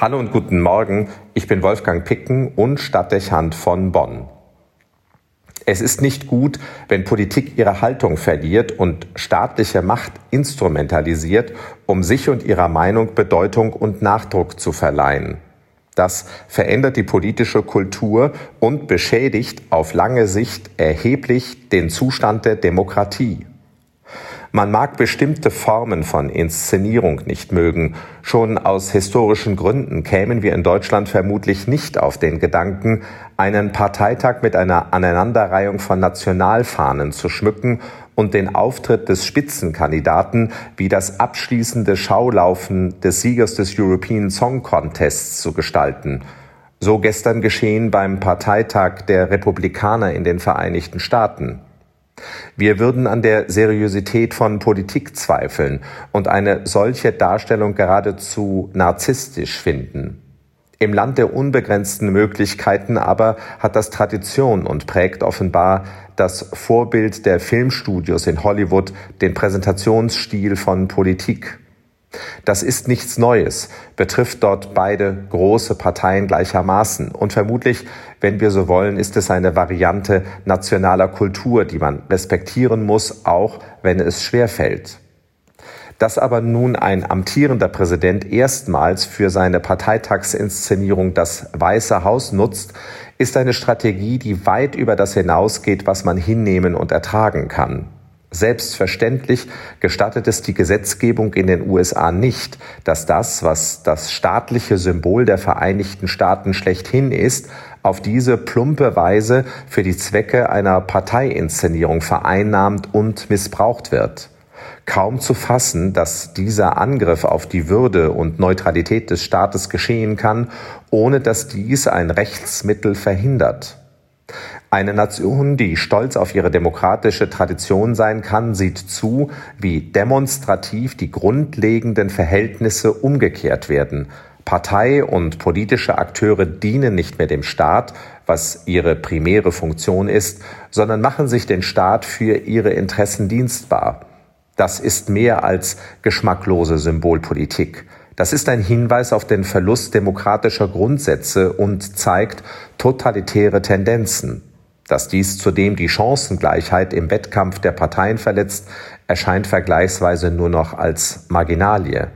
Hallo und guten Morgen, ich bin Wolfgang Picken und Stadtdechant von Bonn. Es ist nicht gut, wenn Politik ihre Haltung verliert und staatliche Macht instrumentalisiert, um sich und ihrer Meinung Bedeutung und Nachdruck zu verleihen. Das verändert die politische Kultur und beschädigt auf lange Sicht erheblich den Zustand der Demokratie. Man mag bestimmte Formen von Inszenierung nicht mögen. Schon aus historischen Gründen kämen wir in Deutschland vermutlich nicht auf den Gedanken, einen Parteitag mit einer Aneinanderreihung von Nationalfahnen zu schmücken und den Auftritt des Spitzenkandidaten wie das abschließende Schaulaufen des Siegers des European Song Contests zu gestalten. So gestern geschehen beim Parteitag der Republikaner in den Vereinigten Staaten. Wir würden an der Seriosität von Politik zweifeln und eine solche Darstellung geradezu narzisstisch finden. Im Land der unbegrenzten Möglichkeiten aber hat das Tradition und prägt offenbar das Vorbild der Filmstudios in Hollywood den Präsentationsstil von Politik. Das ist nichts Neues, betrifft dort beide große Parteien gleichermaßen. Und vermutlich, wenn wir so wollen, ist es eine Variante nationaler Kultur, die man respektieren muss, auch wenn es schwerfällt. Dass aber nun ein amtierender Präsident erstmals für seine Parteitagsinszenierung das Weiße Haus nutzt, ist eine Strategie, die weit über das hinausgeht, was man hinnehmen und ertragen kann. Selbstverständlich gestattet es die Gesetzgebung in den USA nicht, dass das, was das staatliche Symbol der Vereinigten Staaten schlechthin ist, auf diese plumpe Weise für die Zwecke einer Parteiinszenierung vereinnahmt und missbraucht wird. Kaum zu fassen, dass dieser Angriff auf die Würde und Neutralität des Staates geschehen kann, ohne dass dies ein Rechtsmittel verhindert. Eine Nation, die stolz auf ihre demokratische Tradition sein kann, sieht zu, wie demonstrativ die grundlegenden Verhältnisse umgekehrt werden. Partei und politische Akteure dienen nicht mehr dem Staat, was ihre primäre Funktion ist, sondern machen sich den Staat für ihre Interessen dienstbar. Das ist mehr als geschmacklose Symbolpolitik. Das ist ein Hinweis auf den Verlust demokratischer Grundsätze und zeigt totalitäre Tendenzen. Dass dies zudem die Chancengleichheit im Wettkampf der Parteien verletzt, erscheint vergleichsweise nur noch als Marginalie.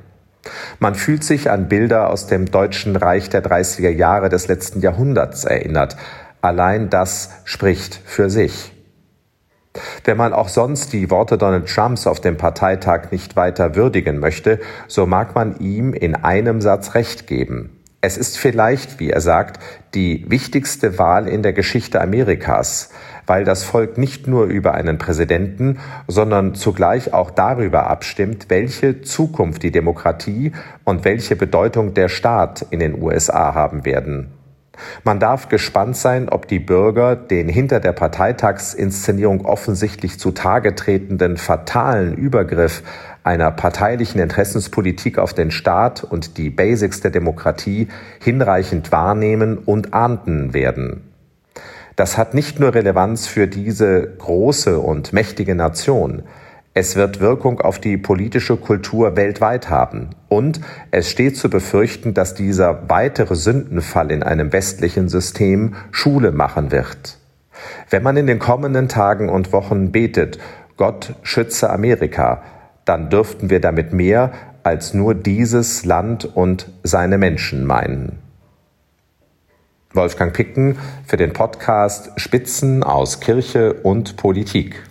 Man fühlt sich an Bilder aus dem Deutschen Reich der 30er Jahre des letzten Jahrhunderts erinnert. Allein das spricht für sich. Wenn man auch sonst die Worte Donald Trumps auf dem Parteitag nicht weiter würdigen möchte, so mag man ihm in einem Satz recht geben. Es ist vielleicht, wie er sagt, die wichtigste Wahl in der Geschichte Amerikas, weil das Volk nicht nur über einen Präsidenten, sondern zugleich auch darüber abstimmt, welche Zukunft die Demokratie und welche Bedeutung der Staat in den USA haben werden. Man darf gespannt sein, ob die Bürger den hinter der Parteitagsinszenierung offensichtlich zutage tretenden fatalen Übergriff einer parteilichen Interessenspolitik auf den Staat und die Basics der Demokratie hinreichend wahrnehmen und ahnden werden. Das hat nicht nur Relevanz für diese große und mächtige Nation, es wird Wirkung auf die politische Kultur weltweit haben. Und es steht zu befürchten, dass dieser weitere Sündenfall in einem westlichen System Schule machen wird. Wenn man in den kommenden Tagen und Wochen betet, Gott schütze Amerika, dann dürften wir damit mehr als nur dieses Land und seine Menschen meinen. Wolfgang Picken für den Podcast Spitzen aus Kirche und Politik.